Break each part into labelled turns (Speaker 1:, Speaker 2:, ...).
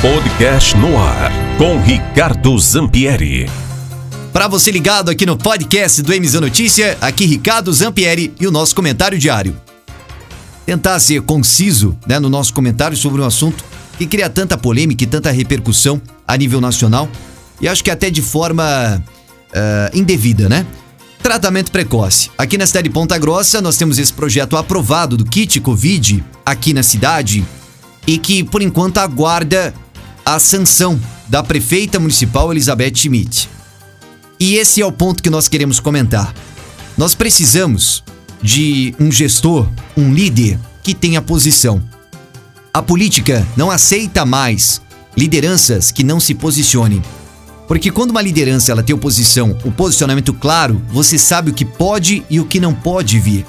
Speaker 1: Podcast no ar com Ricardo Zampieri.
Speaker 2: Para você ligado aqui no podcast do MZ Notícia, aqui Ricardo Zampieri e o nosso comentário diário. Tentar ser conciso né, no nosso comentário sobre um assunto que cria tanta polêmica e tanta repercussão a nível nacional e acho que até de forma uh, indevida, né? Tratamento precoce. Aqui na cidade de Ponta Grossa, nós temos esse projeto aprovado do kit Covid aqui na cidade e que, por enquanto, aguarda a sanção da prefeita municipal Elizabeth Schmidt. E esse é o ponto que nós queremos comentar. Nós precisamos de um gestor, um líder que tenha posição. A política não aceita mais lideranças que não se posicionem. Porque quando uma liderança ela tem oposição, o posicionamento claro, você sabe o que pode e o que não pode vir.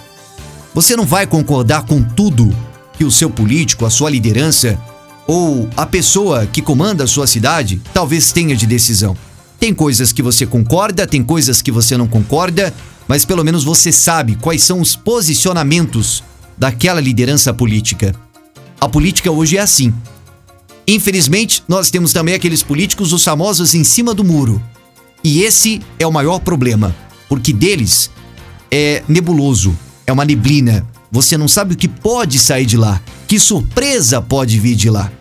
Speaker 2: Você não vai concordar com tudo que o seu político, a sua liderança ou a pessoa que comanda a sua cidade talvez tenha de decisão. Tem coisas que você concorda, tem coisas que você não concorda, mas pelo menos você sabe quais são os posicionamentos daquela liderança política. A política hoje é assim. Infelizmente, nós temos também aqueles políticos, os famosos em cima do muro. E esse é o maior problema, porque deles é nebuloso, é uma neblina. Você não sabe o que pode sair de lá, que surpresa pode vir de lá.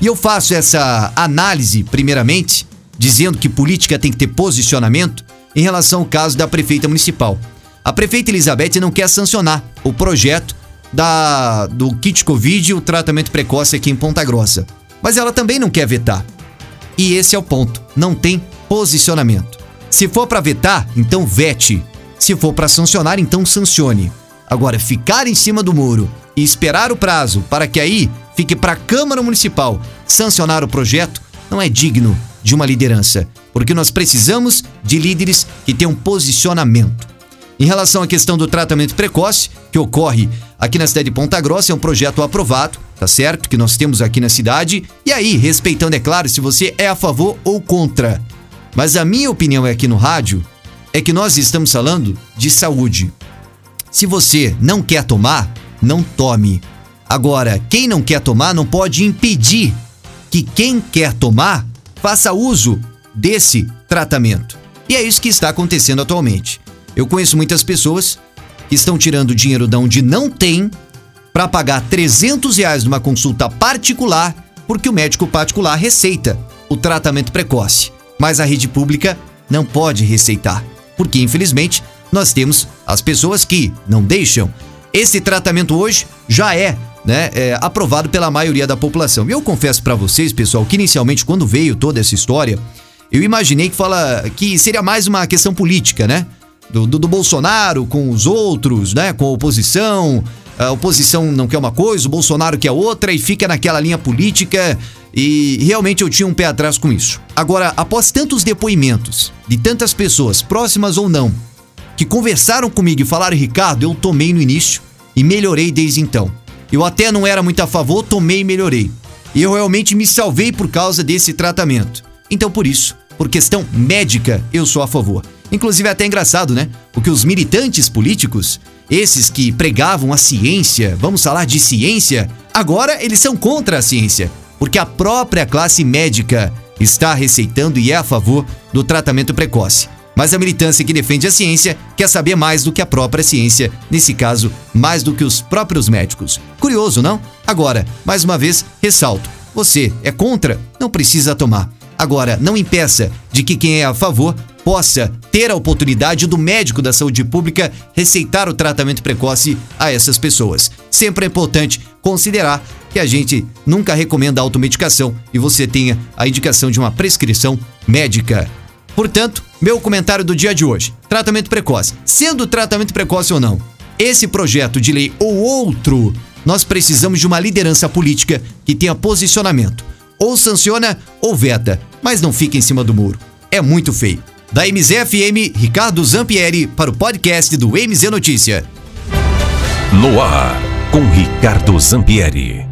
Speaker 2: E eu faço essa análise, primeiramente, dizendo que política tem que ter posicionamento em relação ao caso da prefeita municipal. A prefeita Elizabeth não quer sancionar o projeto da, do kit Covid e o tratamento precoce aqui em Ponta Grossa. Mas ela também não quer vetar. E esse é o ponto. Não tem posicionamento. Se for para vetar, então vete. Se for para sancionar, então sancione. Agora, ficar em cima do muro e esperar o prazo para que aí fique para a Câmara Municipal sancionar o projeto não é digno de uma liderança, porque nós precisamos de líderes que tenham posicionamento. Em relação à questão do tratamento precoce, que ocorre aqui na cidade de Ponta Grossa, é um projeto aprovado, tá certo? Que nós temos aqui na cidade. E aí, respeitando, é claro, se você é a favor ou contra. Mas a minha opinião é aqui no rádio é que nós estamos falando de saúde. Se você não quer tomar, não tome. Agora, quem não quer tomar não pode impedir que quem quer tomar faça uso desse tratamento. E é isso que está acontecendo atualmente. Eu conheço muitas pessoas que estão tirando dinheiro de onde não tem para pagar 300 reais numa consulta particular porque o médico particular receita o tratamento precoce. Mas a rede pública não pode receitar, porque infelizmente nós temos as pessoas que não deixam. Esse tratamento hoje já é né, é, aprovado pela maioria da população. E eu confesso para vocês, pessoal, que inicialmente quando veio toda essa história, eu imaginei que fala que seria mais uma questão política, né? Do, do, do Bolsonaro com os outros, né? Com a oposição. A oposição não quer uma coisa, o Bolsonaro quer outra e fica naquela linha política. E realmente eu tinha um pé atrás com isso. Agora, após tantos depoimentos de tantas pessoas, próximas ou não, que conversaram comigo e falaram, Ricardo, eu tomei no início e melhorei desde então. Eu até não era muito a favor, tomei e melhorei. E eu realmente me salvei por causa desse tratamento. Então, por isso, por questão médica, eu sou a favor. Inclusive, é até engraçado, né? Porque os militantes políticos, esses que pregavam a ciência, vamos falar de ciência, agora eles são contra a ciência. Porque a própria classe médica está receitando e é a favor do tratamento precoce. Mas a militância que defende a ciência quer saber mais do que a própria ciência, nesse caso, mais do que os próprios médicos. Curioso, não? Agora, mais uma vez, ressalto: você é contra? Não precisa tomar. Agora, não impeça de que quem é a favor possa ter a oportunidade do médico da saúde pública receitar o tratamento precoce a essas pessoas. Sempre é importante considerar que a gente nunca recomenda automedicação e você tenha a indicação de uma prescrição médica. Portanto, meu comentário do dia de hoje: tratamento precoce. Sendo tratamento precoce ou não, esse projeto de lei ou outro, nós precisamos de uma liderança política que tenha posicionamento. Ou sanciona ou veta, mas não fica em cima do muro. É muito feio. Da MZFM, Ricardo Zampieri para o podcast do MZ Notícia.
Speaker 1: No ar, com Ricardo Zampieri.